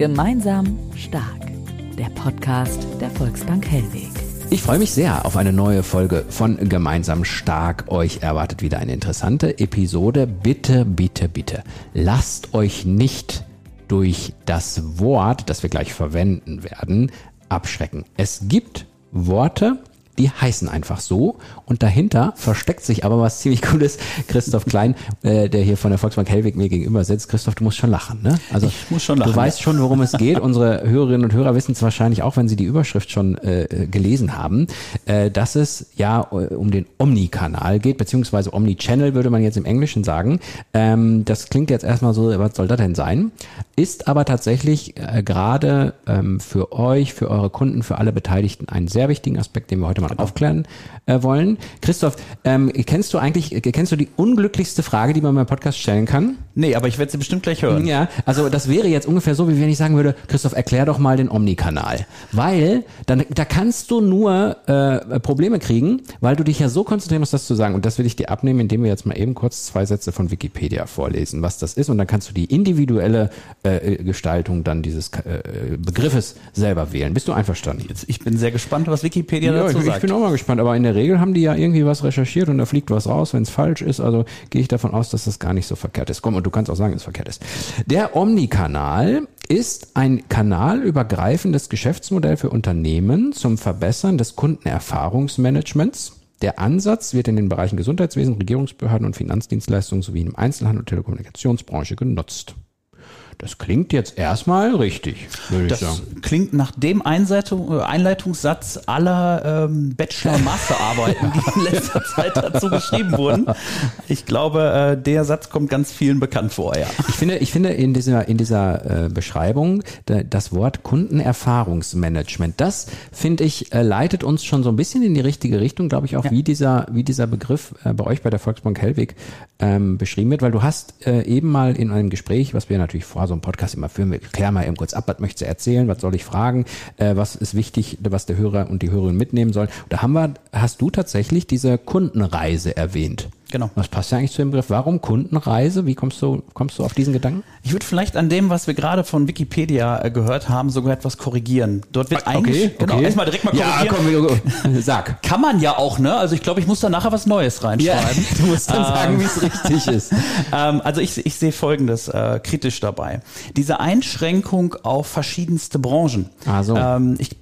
Gemeinsam stark. Der Podcast der Volksbank Hellweg. Ich freue mich sehr auf eine neue Folge von Gemeinsam Stark. Euch erwartet wieder eine interessante Episode. Bitte, bitte, bitte, lasst euch nicht durch das Wort, das wir gleich verwenden werden, abschrecken. Es gibt Worte, die heißen einfach so und dahinter versteckt sich aber was ziemlich Cooles. Christoph Klein, äh, der hier von der Volksbank Hellweg mir gegenüber sitzt. Christoph, du musst schon lachen, ne? Also ich muss schon lachen. Du weißt schon, worum es geht. Unsere Hörerinnen und Hörer wissen es wahrscheinlich auch, wenn sie die Überschrift schon äh, gelesen haben, äh, dass es ja äh, um den Omni-Kanal geht, beziehungsweise Omni-Channel würde man jetzt im Englischen sagen. Ähm, das klingt jetzt erstmal so, was soll das denn sein? Ist aber tatsächlich äh, gerade ähm, für euch, für eure Kunden, für alle Beteiligten einen sehr wichtigen Aspekt, den wir heute mal genau. aufklären äh, wollen. Christoph, ähm, kennst du eigentlich, kennst du die unglücklichste Frage, die man beim Podcast stellen kann? Nee, aber ich werde sie bestimmt gleich hören. Ja, also das wäre jetzt ungefähr so, wie wenn ich sagen würde, Christoph, erklär doch mal den Omni-Kanal. Weil dann, da kannst du nur äh, Probleme kriegen, weil du dich ja so konzentrieren musst, das zu sagen. Und das will ich dir abnehmen, indem wir jetzt mal eben kurz zwei Sätze von Wikipedia vorlesen, was das ist. Und dann kannst du die individuelle äh, Gestaltung dann dieses äh, Begriffes selber wählen. Bist du einverstanden? Jetzt, ich bin sehr gespannt, was Wikipedia ja, dazu sagt. Ich bin auch mal gespannt, aber in der Regel haben die ja irgendwie was recherchiert und da fliegt was raus, wenn es falsch ist. Also gehe ich davon aus, dass das gar nicht so verkehrt ist. Komm, und du kannst auch sagen, dass es verkehrt ist. Der Omni-Kanal ist ein kanalübergreifendes Geschäftsmodell für Unternehmen zum Verbessern des Kundenerfahrungsmanagements. Der Ansatz wird in den Bereichen Gesundheitswesen, Regierungsbehörden und Finanzdienstleistungen sowie im Einzelhandel und Telekommunikationsbranche genutzt. Das klingt jetzt erstmal richtig, würde ich sagen. Das klingt nach dem Einleitung, äh, Einleitungssatz aller ähm, Bachelor-Masterarbeiten, die in letzter Zeit dazu geschrieben wurden. Ich glaube, äh, der Satz kommt ganz vielen bekannt vor, ja. Ich finde, ich finde in dieser, in dieser äh, Beschreibung da, das Wort Kundenerfahrungsmanagement, das finde ich, äh, leitet uns schon so ein bisschen in die richtige Richtung, glaube ich, auch ja. wie dieser, wie dieser Begriff äh, bei euch bei der Volksbank Hellwig ähm, beschrieben wird, weil du hast äh, eben mal in einem Gespräch, was wir natürlich vor so einen Podcast immer führen. Wir klären mal eben kurz ab, was möchtest du erzählen, was soll ich fragen, äh, was ist wichtig, was der Hörer und die Hörerin mitnehmen sollen. Da haben wir, hast du tatsächlich diese Kundenreise erwähnt. Genau. Was passt ja eigentlich zu dem Begriff? Warum Kundenreise? Wie kommst du, kommst du auf diesen Gedanken? Ich würde vielleicht an dem, was wir gerade von Wikipedia äh, gehört haben, sogar etwas korrigieren. Dort wird okay, eigentlich, genau, okay. erstmal direkt mal korrigieren. Ja, komm, sag. Kann man ja auch, ne? Also ich glaube, ich muss da nachher was Neues reinschreiben. Ja, du musst dann sagen, wie es richtig ist. Ähm, also ich, ich sehe Folgendes äh, kritisch dabei. Diese Einschränkung auf verschiedenste Branchen. Ah, so. Ähm, ich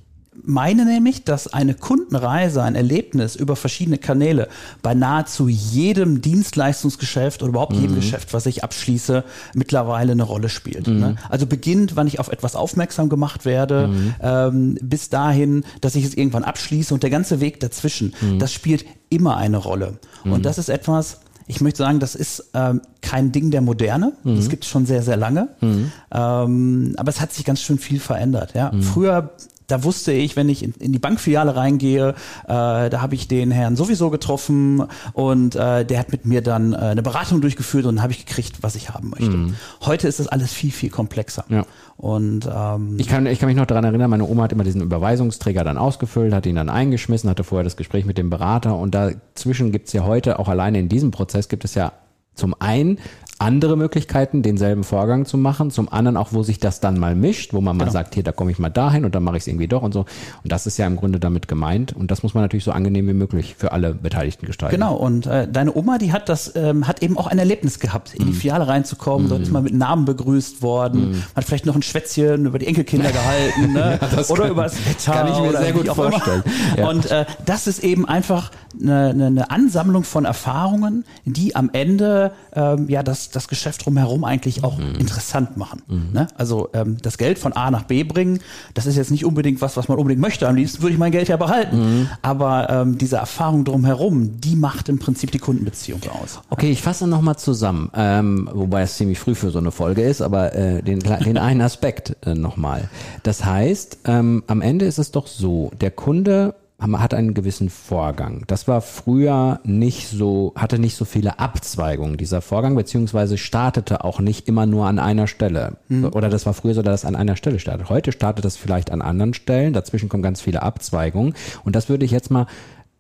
meine nämlich, dass eine Kundenreise, ein Erlebnis über verschiedene Kanäle bei nahezu jedem Dienstleistungsgeschäft oder überhaupt mhm. jedem Geschäft, was ich abschließe, mittlerweile eine Rolle spielt. Mhm. Ne? Also beginnt, wann ich auf etwas aufmerksam gemacht werde, mhm. ähm, bis dahin, dass ich es irgendwann abschließe und der ganze Weg dazwischen, mhm. das spielt immer eine Rolle. Und mhm. das ist etwas, ich möchte sagen, das ist ähm, kein Ding der Moderne. Mhm. Das gibt es schon sehr, sehr lange. Mhm. Ähm, aber es hat sich ganz schön viel verändert. Ja? Mhm. Früher da wusste ich, wenn ich in, in die Bankfiliale reingehe, äh, da habe ich den Herrn sowieso getroffen und äh, der hat mit mir dann äh, eine Beratung durchgeführt und dann habe ich gekriegt, was ich haben möchte. Mhm. Heute ist das alles viel, viel komplexer. Ja. Und ähm, ich, kann, ich kann mich noch daran erinnern, meine Oma hat immer diesen Überweisungsträger dann ausgefüllt, hat ihn dann eingeschmissen, hatte vorher das Gespräch mit dem Berater und dazwischen gibt es ja heute, auch alleine in diesem Prozess, gibt es ja zum einen andere Möglichkeiten, denselben Vorgang zu machen. Zum anderen auch, wo sich das dann mal mischt, wo man mal genau. sagt, hier, da komme ich mal dahin und dann mache ich es irgendwie doch und so. Und das ist ja im Grunde damit gemeint. Und das muss man natürlich so angenehm wie möglich für alle Beteiligten gestalten. Genau. Und äh, deine Oma, die hat das, ähm, hat eben auch ein Erlebnis gehabt, in die mhm. Filiale reinzukommen. Mm. Dort ist man mit Namen begrüßt worden, mm. hat vielleicht noch ein Schwätzchen über die Enkelkinder gehalten, ne? ja, oder kann, über das Wetter. Kann ich mir sehr gut vorstellen. Ja. Und äh, das ist eben einfach eine, eine, eine Ansammlung von Erfahrungen, die am Ende ähm, ja das das, das Geschäft drumherum eigentlich auch Mhm. interessant machen. Ne? Also ähm, das Geld von A nach B bringen, das ist jetzt nicht unbedingt was, was man unbedingt möchte. Am liebsten würde ich mein Geld ja behalten. Mhm. Aber ähm, diese Erfahrung drumherum, die macht im Prinzip die Kundenbeziehung aus. Okay, ich fasse nochmal zusammen, ähm, wobei es ziemlich früh für so eine Folge ist, aber äh, den, den einen Aspekt äh, nochmal. Das heißt, ähm, am Ende ist es doch so, der Kunde hat einen gewissen Vorgang. Das war früher nicht so, hatte nicht so viele Abzweigungen, dieser Vorgang, beziehungsweise startete auch nicht immer nur an einer Stelle. Oder das war früher so, dass es an einer Stelle startet. Heute startet es vielleicht an anderen Stellen, dazwischen kommen ganz viele Abzweigungen. Und das würde ich jetzt mal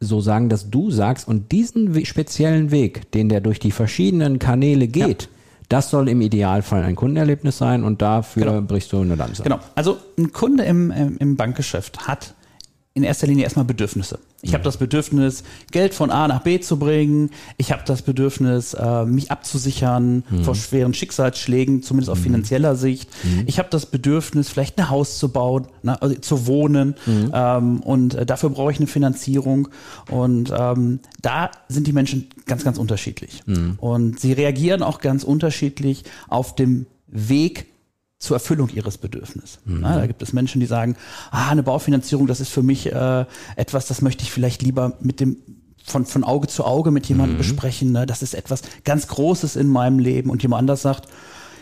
so sagen, dass du sagst, und diesen speziellen Weg, den der durch die verschiedenen Kanäle geht, das soll im Idealfall ein Kundenerlebnis sein und dafür brichst du eine Lanze. Genau. Also ein Kunde im, im Bankgeschäft hat in erster Linie erstmal Bedürfnisse. Ich habe das Bedürfnis, Geld von A nach B zu bringen. Ich habe das Bedürfnis, äh, mich abzusichern vor schweren Schicksalsschlägen, zumindest auf finanzieller Sicht. Ich habe das Bedürfnis, vielleicht ein Haus zu bauen, ne, also zu wohnen. Ähm, und äh, dafür brauche ich eine Finanzierung. Und ähm, da sind die Menschen ganz, ganz unterschiedlich. Und sie reagieren auch ganz unterschiedlich auf dem Weg zur Erfüllung ihres Bedürfnisses. Na, da gibt es Menschen, die sagen, ah, eine Baufinanzierung, das ist für mich äh, etwas, das möchte ich vielleicht lieber mit dem von, von Auge zu Auge mit jemandem besprechen. Ne? Das ist etwas ganz Großes in meinem Leben. Und jemand anders sagt,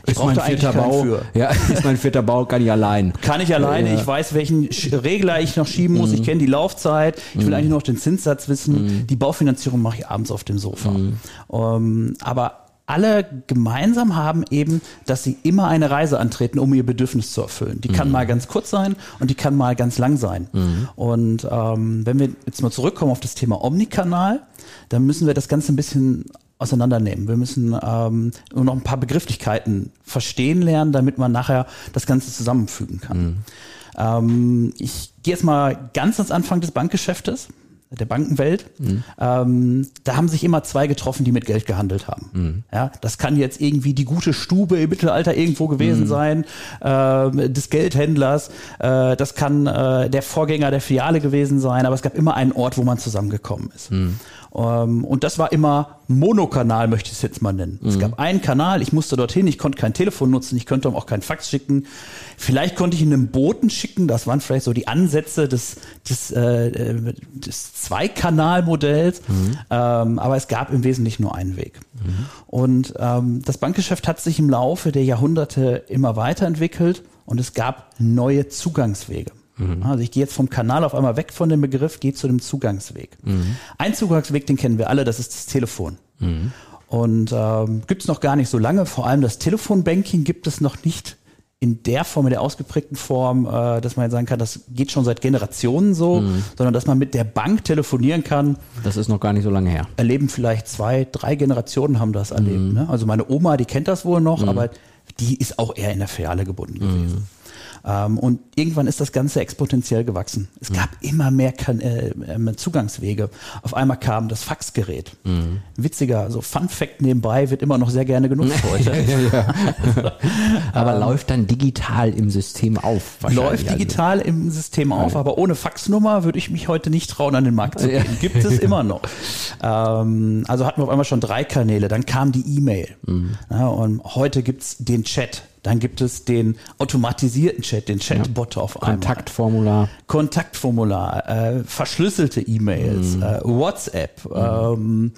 ich brauche eigentlich keinen Bau. für. Ja, ist mein vierter Bau, kann ich allein. Kann ich alleine, Ja. Mhm. ich weiß, welchen Regler ich noch schieben muss, ich kenne die Laufzeit, ich will eigentlich nur noch den Zinssatz wissen. Die Baufinanzierung mache ich abends auf dem Sofa. Mhm. Ähm, aber alle gemeinsam haben eben, dass sie immer eine Reise antreten, um ihr Bedürfnis zu erfüllen. Die Mhm. kann mal ganz kurz sein und die kann mal ganz lang sein. Und ähm, wenn wir jetzt mal zurückkommen auf das Thema Omnikanal, dann müssen wir das Ganze ein bisschen auseinandernehmen. Wir müssen ähm, nur noch ein paar Begrifflichkeiten verstehen lernen, damit man nachher das Ganze zusammenfügen kann. Ähm, ich gehe jetzt mal ganz ans Anfang des Bankgeschäftes, der Bankenwelt. Ähm, da haben sich immer zwei getroffen, die mit Geld gehandelt haben. Ja, das kann jetzt irgendwie die gute Stube im Mittelalter irgendwo gewesen sein, ähm, des Geldhändlers. Äh, das kann äh, der Vorgänger der Filiale gewesen sein, aber es gab immer einen Ort, wo man zusammengekommen ist. Ähm, und das war immer Monokanal, möchte ich es jetzt mal nennen. Es gab einen Kanal, ich musste dorthin, ich konnte kein Telefon nutzen, ich konnte auch keinen Fax schicken. Vielleicht konnte ich ihn einem Boten schicken, das waren vielleicht so die Ansätze des, des, äh, äh, des Zweikanalmodells. Ähm, aber es gab im Wesentlichen nur einen Weg. Und ähm, das Bankgeschäft hat sich im Laufe der Jahrhunderte immer weiterentwickelt und es gab neue Zugangswege. Also ich gehe jetzt vom Kanal auf einmal weg von dem Begriff, gehe zu dem Zugangsweg. Ein Zugangsweg, den kennen wir alle, das ist das Telefon. Und ähm, gibt es noch gar nicht so lange. Vor allem das Telefonbanking gibt es noch nicht in der Form, in der ausgeprägten Form, äh, dass man jetzt sagen kann, das geht schon seit Generationen so, sondern dass man mit der Bank telefonieren kann. Das ist noch gar nicht so lange her. Erleben vielleicht zwei, drei Generationen haben das erlebt. Ne? Also meine Oma, die kennt das wohl noch, aber die ist auch eher in der Filiale gebunden gewesen. Ähm, und irgendwann ist das Ganze exponentiell gewachsen. Es gab immer mehr kan äh, ähm, Zugangswege. Auf einmal kam das Faxgerät. Witziger, also Fun Fact nebenbei wird immer noch sehr gerne genutzt heute. Aber läuft dann digital im System auf. Ähm, Läuft Also, digital im System auf, aber ohne Faxnummer würde ich mich heute nicht trauen, an den Markt zu Ja. gehen. Gibt es immer noch. Ähm, also hatten wir auf einmal schon drei Kanäle, dann kam die E-Mail. Mhm. Ja, und heute gibt's den Chat. Dann gibt es den automatisierten Chat, den Chatbot auf einmal. Kontaktformular. Kontaktformular, äh, verschlüsselte E-Mails, äh, WhatsApp. Ähm,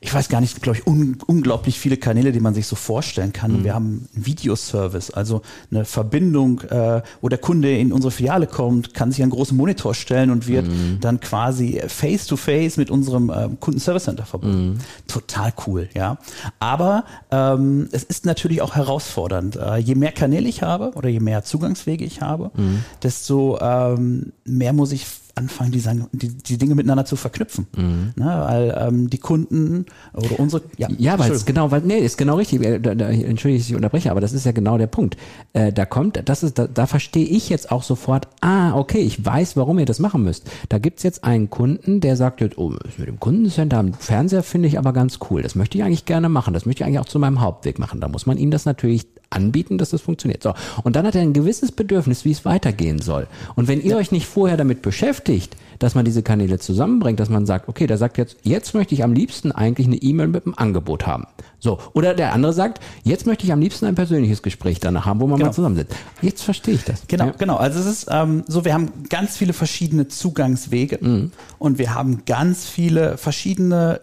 ich weiß gar nicht, glaube ich, un unglaublich viele Kanäle, die man sich so vorstellen kann. Wir haben einen Videoservice, also eine Verbindung, äh, wo der Kunde in unsere Filiale kommt, kann sich einen großen Monitor stellen und wird dann quasi face-to-face mit unserem ähm, Kundenservice Center verbunden. Total cool, ja. Aber ähm, es ist natürlich auch herausfordernd. Äh, je mehr Kanäle ich habe oder je mehr Zugangswege ich habe, desto ähm, mehr muss ich anfangen, die, die, die Dinge miteinander zu verknüpfen. Ne, weil ähm, die Kunden oder unsere Ja, weil es genau, weil, nee, ist genau richtig. Äh, Da, da, entschuldige, ich unterbreche, aber das ist ja genau der Punkt. Äh, da kommt, das ist, da, da verstehe ich jetzt auch sofort, ah, okay, ich weiß, warum ihr das machen müsst. Da gibt's jetzt einen Kunden, der sagt jetzt, oh, mit dem Kundencenter am Fernseher finde ich aber ganz cool. Das möchte ich eigentlich gerne machen. Das möchte ich eigentlich auch zu meinem Hauptweg machen. Da muss man ihm das natürlich anbieten, dass das funktioniert. So. Und dann hat er ein gewisses Bedürfnis, wie es weitergehen soll. Und wenn ihr euch nicht vorher damit beschäftigt, dass man diese Kanäle zusammenbringt, dass man sagt, okay, der sagt jetzt, jetzt möchte ich am liebsten eigentlich eine E-Mail mit einem Angebot haben. So. Oder der andere sagt, jetzt möchte ich am liebsten ein persönliches Gespräch danach haben, wo man Genau. mal zusammensitzt. Jetzt verstehe ich das. Genau, Ja. genau. Also es ist ähm, so, wir haben ganz viele verschiedene Zugangswege Mhm. und wir haben ganz viele verschiedene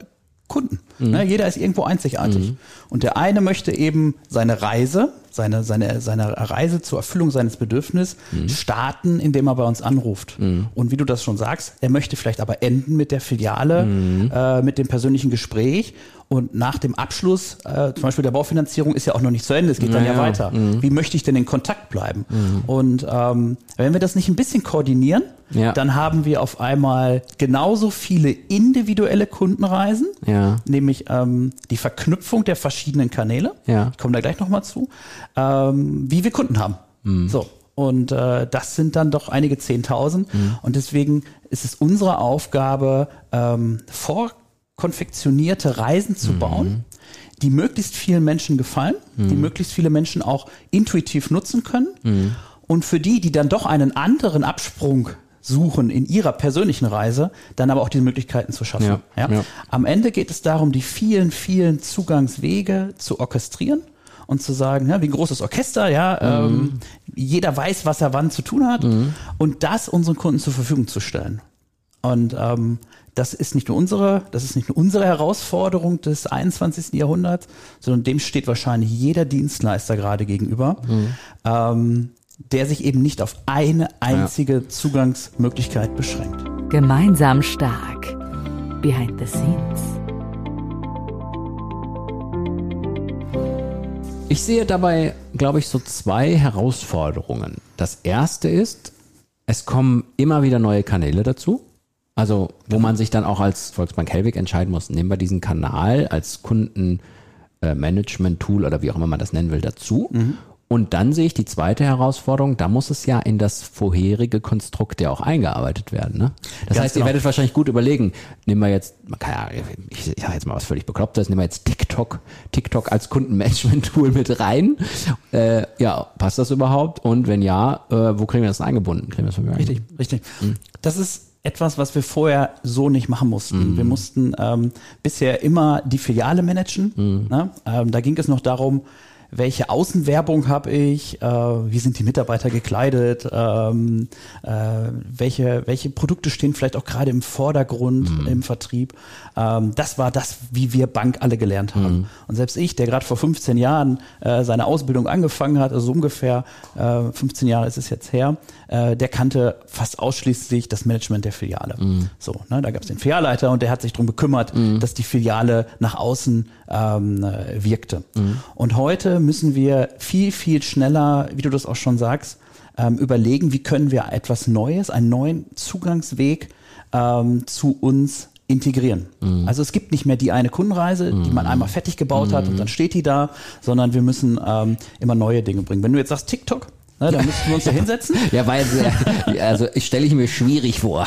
Kunden. Mhm. Ne, jeder ist irgendwo einzigartig. Und der eine möchte eben seine Reise, seine, seine, seine Reise zur Erfüllung seines Bedürfnisses Mhm. starten, indem er bei uns anruft. Und wie du das schon sagst, er möchte vielleicht aber enden mit der Filiale, Mhm. äh, mit dem persönlichen Gespräch. Und nach dem Abschluss, äh, zum Beispiel der Baufinanzierung, ist ja auch noch nicht zu Ende, es geht dann Ja, weiter. Wie möchte ich denn in Kontakt bleiben? Und ähm, wenn wir das nicht ein bisschen koordinieren, Ja. dann haben wir auf einmal genauso viele individuelle Kundenreisen, Ja. nämlich ähm, die Verknüpfung der verschiedenen Kanäle. Ja. Ich komme da gleich nochmal zu, ähm, wie wir Kunden haben. Mhm. So. Und äh, das sind dann doch einige Zehntausend. Mhm. Und deswegen ist es unsere Aufgabe, ähm, vorkonfektionierte Reisen Mhm. zu bauen, die möglichst vielen Menschen gefallen, Mhm. die möglichst viele Menschen auch intuitiv nutzen können. Und für die, die dann doch einen anderen Absprung suchen in ihrer persönlichen Reise, dann aber auch diese Möglichkeiten zu schaffen. Ja, Ja, ja. Am Ende geht es darum, die vielen, vielen Zugangswege zu orchestrieren und zu sagen, ja, wie ein großes Orchester, ja, ähm, jeder weiß, was er wann zu tun hat und das unseren Kunden zur Verfügung zu stellen. Und ähm, das ist nicht nur unsere, das ist nicht nur unsere Herausforderung des 21. Jahrhunderts, sondern dem steht wahrscheinlich jeder Dienstleister gerade gegenüber, ähm, der sich eben nicht auf eine einzige Zugangsmöglichkeit beschränkt. Gemeinsam stark. Behind the scenes. Ich sehe dabei, glaube ich, so zwei Herausforderungen. Das erste ist, es kommen immer wieder neue Kanäle dazu. Also, wo man sich dann auch als Volksbank Helwig entscheiden muss, nehmen wir diesen Kanal als Kundenmanagement-Tool oder wie auch immer man das nennen will, dazu. Und dann sehe ich die zweite Herausforderung, da muss es ja in das vorherige Konstrukt ja auch eingearbeitet werden. Ne? Das Ganz heißt, genau. ihr werdet wahrscheinlich gut überlegen, nehmen wir jetzt, man kann ja, ich, sage jetzt mal was völlig Beklopptes, nehmen wir jetzt TikTok, TikTok als Kundenmanagement-Tool mit rein. Äh, ja, passt das überhaupt? Und wenn ja, äh, wo kriegen wir das denn eingebunden? Kriegen wir das von mir Richtig, richtig. Das ist etwas, was wir vorher so nicht machen mussten. Wir mussten ähm, bisher immer die Filiale managen. Ne? Ähm, da ging es noch darum, welche Außenwerbung habe ich, äh, wie sind die Mitarbeiter gekleidet, ähm, äh, welche, welche Produkte stehen vielleicht auch gerade im Vordergrund im Vertrieb. Ähm, das war das, wie wir Bank alle gelernt haben. Und selbst ich, der gerade vor 15 Jahren äh, seine Ausbildung angefangen hat, also so ungefähr äh, 15 Jahre ist es jetzt her, äh, der kannte fast ausschließlich das Management der Filiale. So, ne, da gab es den Filialleiter und der hat sich darum gekümmert, dass die Filiale nach außen ähm, äh, wirkte. Und heute müssen wir viel, viel schneller, wie du das auch schon sagst, ähm, überlegen, wie können wir etwas Neues, einen neuen Zugangsweg ähm, zu uns integrieren. Also es gibt nicht mehr die eine Kundenreise, die man einmal fertig gebaut hat und dann steht die da, sondern wir müssen ähm, immer neue Dinge bringen. Wenn du jetzt sagst TikTok, ne, dann müssten wir uns da hinsetzen. Ja, weil, also ich stelle ich mir schwierig vor.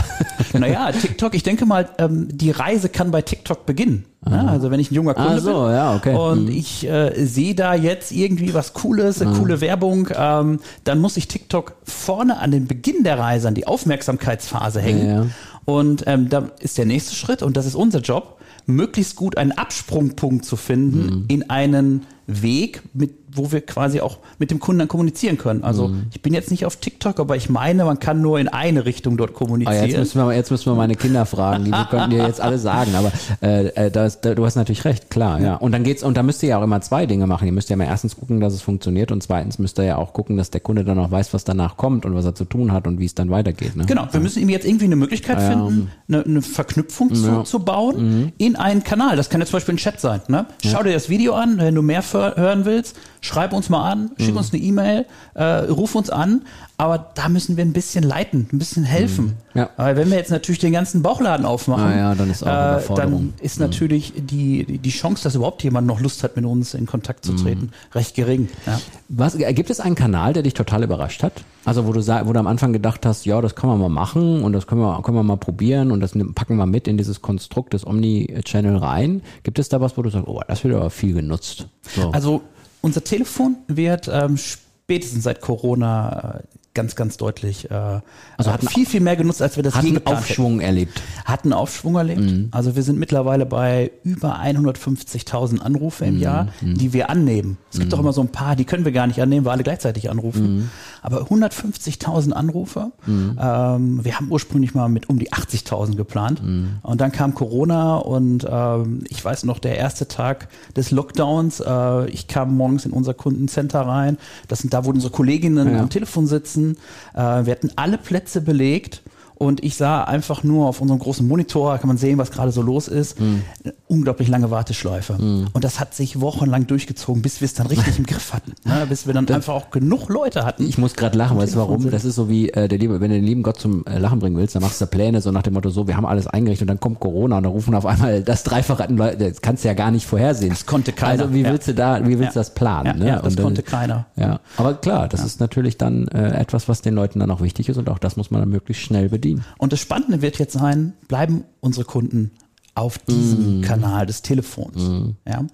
Naja, TikTok, ich denke mal, ähm, die Reise kann bei TikTok beginnen. Ne? Also wenn ich ein junger Kunde Ah, so, bin ja, okay. und Mhm. ich äh, sehe da jetzt irgendwie was Cooles, eine coole Werbung, ähm, dann muss ich TikTok vorne an den Beginn der Reise, an die Aufmerksamkeitsphase hängen. Ja, ja. Und ähm, da ist der nächste Schritt, und das ist unser Job, möglichst gut einen Absprungpunkt zu finden Mhm. in einen Weg, mit, wo wir quasi auch mit dem Kunden dann kommunizieren können. Also Mhm. ich bin jetzt nicht auf TikTok, aber ich meine, man kann nur in eine Richtung dort Ah, kommunizieren. jetzt, müssen wir, jetzt müssen wir meine Kinder fragen, die könnten dir jetzt alle sagen, aber äh, äh, das, da, du hast natürlich recht, klar, ja. Und dann geht's, und da müsst ihr ja auch immer zwei Dinge machen. Ihr müsst ja mal erstens gucken, dass es funktioniert und zweitens müsst ihr ja auch gucken, dass der Kunde dann auch weiß, was danach kommt und was er zu tun hat und wie es dann weitergeht. Ne? Genau, wir müssen ihm jetzt irgendwie eine Möglichkeit Ja. finden, eine, eine Verknüpfung zu, Ja. zu bauen in einen Kanal. Das kann jetzt zum Beispiel ein Chat sein. Ne? Schau dir das Video an, wenn du mehr für, hören willst, schreib uns mal an, schick uns eine E-Mail, äh, ruf uns an. Aber da müssen wir ein bisschen leiten, ein bisschen helfen. Ja. Weil wenn wir jetzt natürlich den ganzen Bauchladen aufmachen, ja, dann ist äh, dann ist natürlich die, die die Chance, dass überhaupt jemand noch Lust hat, mit uns in Kontakt zu treten, recht gering. Ja. Was, äh, gibt es einen Kanal, der dich total überrascht hat? Also wo du, wo du am Anfang gedacht hast, ja, das kann man mal machen und das können wir, können wir mal probieren und das packen wir mit in dieses Konstrukt des Omni-Channel rein. Gibt es da was, wo du sagst, oh, das wird aber viel genutzt? So. Also unser Telefon wird ähm, spätestens seit Corona äh, ganz, ganz deutlich äh, Also hat viel, viel mehr genutzt, als wir das Hat je einen geplant hätten. Aufschwung erlebt. Hat einen Aufschwung erlebt. Mhm. Also wir sind mittlerweile bei über 150.000 Anrufe Mhm. im Jahr, die wir annehmen. Es gibt auch immer so ein paar, die können wir gar nicht annehmen, weil alle gleichzeitig anrufen. Mhm. Aber 150.000 Anrufe. Ähm, wir haben ursprünglich mal mit um die 80.000 geplant. Mhm. Und dann kam Corona und ähm, ich weiß noch, der erste Tag des Lockdowns, äh, ich kam morgens in unser Kundencenter rein. Das sind da, wo unsere Kolleginnen Ja. am Telefon sitzen. Äh, wir hatten alle Plätze belegt. Und ich sah einfach nur auf unserem großen Monitor, kann man sehen, was gerade so los ist, Mhm. Unglaublich lange Warteschleife. Und das hat sich wochenlang durchgezogen, bis wir es dann richtig im Griff hatten. Ne? Bis wir dann einfach auch genug Leute hatten. Ich muss gerade lachen, weißt du warum? sind. Das ist so wie, äh, der liebe, wenn du den lieben Gott zum äh, Lachen bringen willst, dann machst du Pläne so nach dem Motto, so, wir haben alles eingerichtet und dann kommt Corona und dann rufen auf einmal das Dreifache an Leute, das kannst du ja gar nicht vorhersehen. Das konnte keiner, Also wie ja. willst du da, wie willst du Ja. das planen? Ja, ne? ja, das dann- konnte keiner. Ja, aber klar, das ist natürlich dann äh, etwas, was den Leuten dann auch wichtig ist und auch das muss man dann möglichst schnell bedienen. Und das Spannende wird jetzt sein, bleiben unsere Kunden auf diesem Kanal des Telefons. Ja?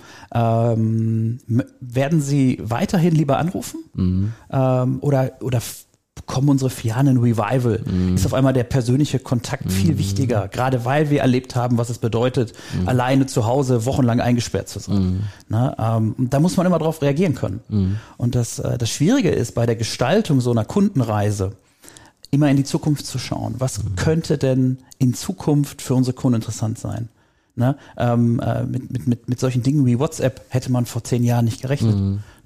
Ähm, werden sie weiterhin lieber anrufen? Ähm, oder oder bekommen unsere Filialen ein Revival? Ist auf einmal der persönliche Kontakt viel wichtiger, gerade weil wir erlebt haben, was es bedeutet, alleine zu Hause wochenlang eingesperrt zu sein. Ne? Ähm, da muss man immer darauf reagieren können. Und das, äh, das Schwierige ist bei der Gestaltung so einer Kundenreise, immer in die Zukunft zu schauen. Was könnte denn in Zukunft für unsere Kunden interessant sein? Ne? Ähm, äh, mit, mit, mit, mit solchen Dingen wie WhatsApp hätte man vor zehn Jahren nicht gerechnet,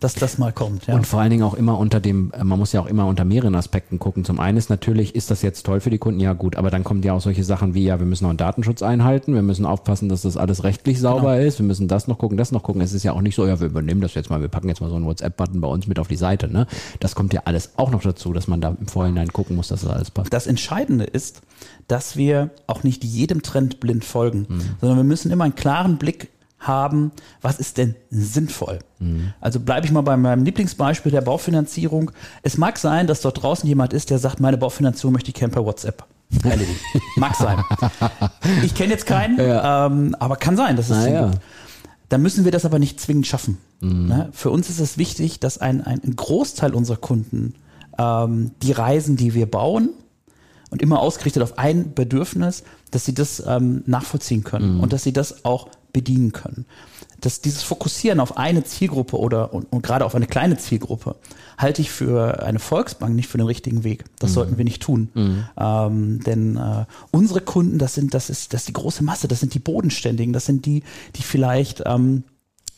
dass das mal kommt. Ja. Und vor allen Dingen auch immer unter dem, äh, man muss ja auch immer unter mehreren Aspekten gucken. Zum einen ist natürlich, ist das jetzt toll für die Kunden? Ja gut, aber dann kommen ja auch solche Sachen wie, ja, wir müssen auch einen Datenschutz einhalten, wir müssen aufpassen, dass das alles rechtlich sauber Genau. ist, wir müssen das noch gucken, das noch gucken. Es ist ja auch nicht so, ja, wir übernehmen das jetzt mal, wir packen jetzt mal so einen WhatsApp-Button bei uns mit auf die Seite. Ne? Das kommt ja alles auch noch dazu, dass man da im Vorhinein gucken muss, dass das alles passt. das Entscheidende ist, dass wir auch nicht jedem Trend blind folgen, sondern wir müssen immer einen klaren Blick haben, was ist denn sinnvoll. Also bleibe ich mal bei meinem Lieblingsbeispiel der Baufinanzierung. Es mag sein, dass dort draußen jemand ist, der sagt, meine Baufinanzierung möchte ich gerne per WhatsApp erledigen. mag sein. Ich kenne jetzt keinen, ähm, aber kann sein, dass es ja. gibt. Dann müssen wir das aber nicht zwingend schaffen. Ne? Für uns ist es wichtig, dass ein, ein Großteil unserer Kunden ähm, die Reisen, die wir bauen, und immer ausgerichtet auf ein Bedürfnis, dass sie das ähm, nachvollziehen können und dass sie das auch bedienen können. Dass dieses Fokussieren auf eine Zielgruppe oder und, und gerade auf eine kleine Zielgruppe halte ich für eine Volksbank nicht für den richtigen Weg. Das sollten wir nicht tun. Ähm, denn äh, unsere Kunden, das sind, das ist, das ist die große Masse, das sind die Bodenständigen, das sind die, die vielleicht ähm,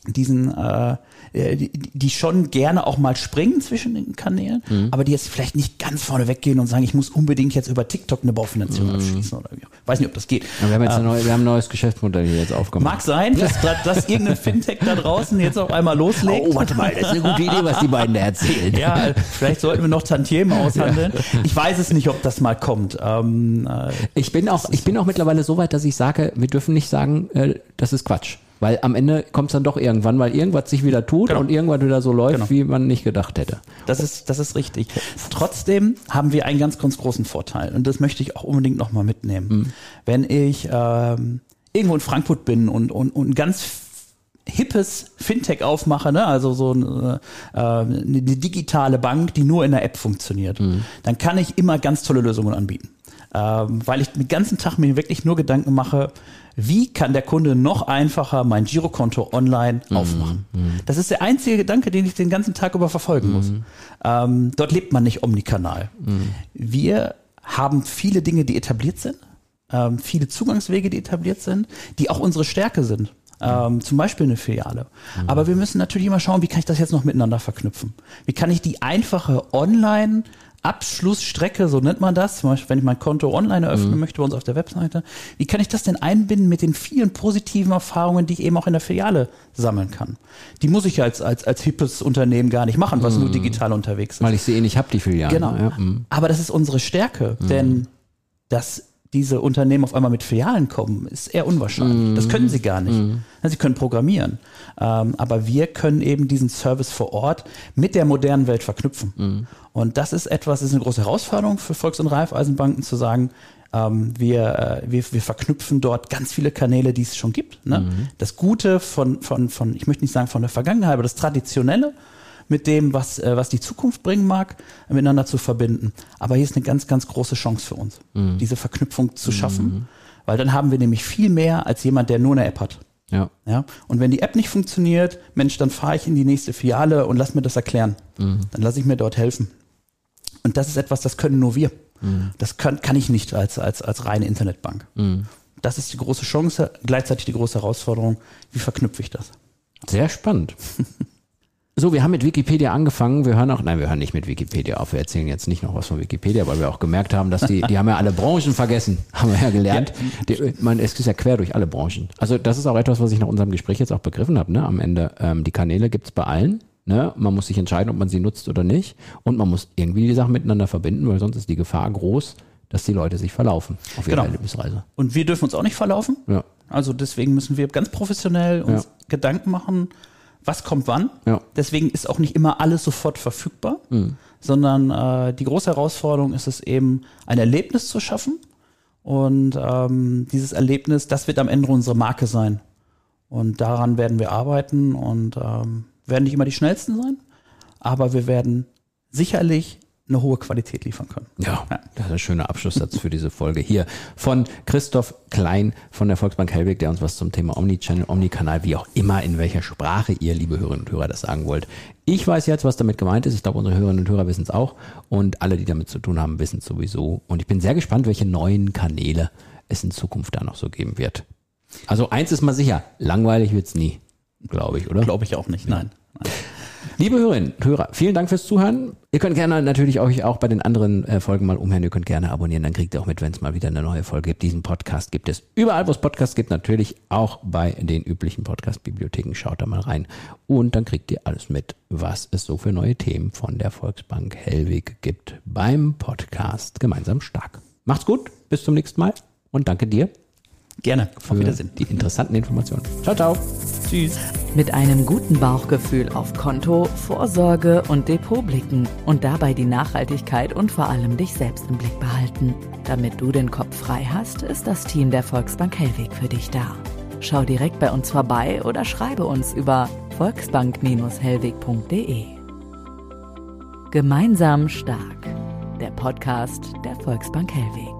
diesen, äh, äh, die, die schon gerne auch mal springen zwischen den Kanälen, aber die jetzt vielleicht nicht ganz vorne weggehen und sagen, ich muss unbedingt jetzt über TikTok eine Baufinanzierung abschließen oder wie. auch. Weiß nicht, ob das geht. Ja, wir haben jetzt Äh, ein, neu, wir haben ein neues Geschäftsmodell hier jetzt aufgemacht. Mag sein, dass, dass, dass irgendein Fintech da draußen jetzt auf einmal loslegt. Oh, warte mal, das ist eine gute Idee, was die beiden da erzählen. Ja, vielleicht sollten wir noch Tantiemen aushandeln. Ich weiß es nicht, ob das mal kommt. Ähm, äh, Ich bin auch, ich bin auch mittlerweile so weit, dass ich sage, wir dürfen nicht sagen, äh, das ist Quatsch. Weil am Ende kommt es dann doch irgendwann, weil irgendwas sich wieder tut Genau. und irgendwann wieder so läuft, Genau. wie man nicht gedacht hätte. Das ist, das ist richtig. Trotzdem haben wir einen ganz, ganz großen Vorteil und das möchte ich auch unbedingt nochmal mitnehmen. Wenn ich ähm, irgendwo in Frankfurt bin und, und, und ein ganz hippes Fintech aufmache, ne? also so eine, äh, eine digitale Bank, die nur in der App funktioniert, dann kann ich immer ganz tolle Lösungen anbieten. Ähm, weil ich den ganzen Tag mir wirklich nur Gedanken mache, wie kann der Kunde noch einfacher mein Girokonto online aufmachen? Das ist der einzige Gedanke, den ich den ganzen Tag über verfolgen muss. Ähm, dort lebt man nicht omnikanal. Wir haben viele Dinge, die etabliert sind, ähm, viele Zugangswege, die etabliert sind, die auch unsere Stärke sind. Ähm, zum Beispiel eine Filiale. Aber wir müssen natürlich immer schauen, wie kann ich das jetzt noch miteinander verknüpfen? Wie kann ich die einfache Online- Abschlussstrecke, so nennt man das, zum Beispiel, wenn ich mein Konto online eröffnen möchte bei uns auf der Webseite, wie kann ich das denn einbinden mit den vielen positiven Erfahrungen, die ich eben auch in der Filiale sammeln kann? Die muss ich ja als, als, als hippes Unternehmen gar nicht machen, was nur digital unterwegs ist. Weil ich sie eh nicht hab, die Filialen. Genau. Ja, mm. Aber das ist unsere Stärke, denn das diese Unternehmen auf einmal mit Filialen kommen, ist eher unwahrscheinlich. Mm. Das können sie gar nicht. Mm. Sie können programmieren. Ähm, aber wir können eben diesen Service vor Ort mit der modernen Welt verknüpfen. Mm. Und das ist etwas, das ist eine große Herausforderung für Volks- und Raiffeisenbanken zu sagen, ähm, wir, äh, wir, wir verknüpfen dort ganz viele Kanäle, die es schon gibt. Ne? Mhm. Das Gute von, von, von, ich möchte nicht sagen von der Vergangenheit, aber das Traditionelle mit dem, was, äh, was die Zukunft bringen mag, miteinander zu verbinden. Aber hier ist eine ganz, ganz große Chance für uns, mhm. diese Verknüpfung zu schaffen, mhm. weil dann haben wir nämlich viel mehr als jemand, der nur eine App hat. Ja. ja. Und wenn die App nicht funktioniert, Mensch, dann fahre ich in die nächste Filiale und lass mir das erklären. Mhm. Dann lasse ich mir dort helfen. Und das ist etwas, das können nur wir. Mhm. Das kann, kann ich nicht als, als, als reine Internetbank. Mhm. Das ist die große Chance, gleichzeitig die große Herausforderung. Wie verknüpfe ich das? Sehr spannend. So, wir haben mit Wikipedia angefangen. Wir hören auch, nein, wir hören nicht mit Wikipedia auf. Wir erzählen jetzt nicht noch was von Wikipedia, weil wir auch gemerkt haben, dass die, die haben ja alle Branchen vergessen, haben wir ja gelernt. Ja. Die, man, es ist ja quer durch alle Branchen. Also das ist auch etwas, was ich nach unserem Gespräch jetzt auch begriffen habe. Ne? Am Ende, ähm, die Kanäle gibt's bei allen. Ne? Man muss sich entscheiden, ob man sie nutzt oder nicht. Und man muss irgendwie die Sachen miteinander verbinden, weil sonst ist die Gefahr groß, dass die Leute sich verlaufen auf ihrer genau. Erlebnisreise. Und wir dürfen uns auch nicht verlaufen. Ja. Also deswegen müssen wir ganz professionell uns ja. Gedanken machen, was kommt wann. Ja. Deswegen ist auch nicht immer alles sofort verfügbar, mhm. sondern äh, die große Herausforderung ist es eben, ein Erlebnis zu schaffen. Und ähm, dieses Erlebnis, das wird am Ende unsere Marke sein. Und daran werden wir arbeiten und ähm, werden nicht immer die schnellsten sein, aber wir werden sicherlich eine hohe Qualität liefern können. Ja, das ist ein schöner Abschlusssatz für diese Folge hier von Christoph Klein von der Volksbank Hellweg, der uns was zum Thema Omnichannel, Omnikanal, wie auch immer, in welcher Sprache ihr, liebe Hörerinnen und Hörer, das sagen wollt. Ich weiß jetzt, was damit gemeint ist. Ich glaube, unsere Hörerinnen und Hörer wissen es auch. Und alle, die damit zu tun haben, wissen es sowieso. Und ich bin sehr gespannt, welche neuen Kanäle es in Zukunft da noch so geben wird. Also eins ist mal sicher, langweilig wird es nie, glaube ich, oder? Glaube ich auch nicht, nein. nein. Liebe Hörerinnen, Hörer, vielen Dank fürs Zuhören. Ihr könnt gerne natürlich euch auch bei den anderen äh, Folgen mal umhören. Ihr könnt gerne abonnieren, dann kriegt ihr auch mit, wenn es mal wieder eine neue Folge gibt. Diesen Podcast gibt es überall, wo es Podcasts gibt, natürlich auch bei den üblichen Podcast-Bibliotheken. Schaut da mal rein und dann kriegt ihr alles mit, was es so für neue Themen von der Volksbank Hellweg gibt beim Podcast Gemeinsam Stark. Macht's gut, bis zum nächsten Mal und danke dir. Gerne. Auf Wiedersehen. Die interessanten Informationen. Ciao, ciao. Tschüss. Mit einem guten Bauchgefühl auf Konto, Vorsorge und Depot blicken und dabei die Nachhaltigkeit und vor allem dich selbst im Blick behalten. Damit du den Kopf frei hast, ist das Team der Volksbank Hellweg für dich da. Schau direkt bei uns vorbei oder schreibe uns über volksbank-hellweg.de. Gemeinsam stark. Der Podcast der Volksbank Hellweg.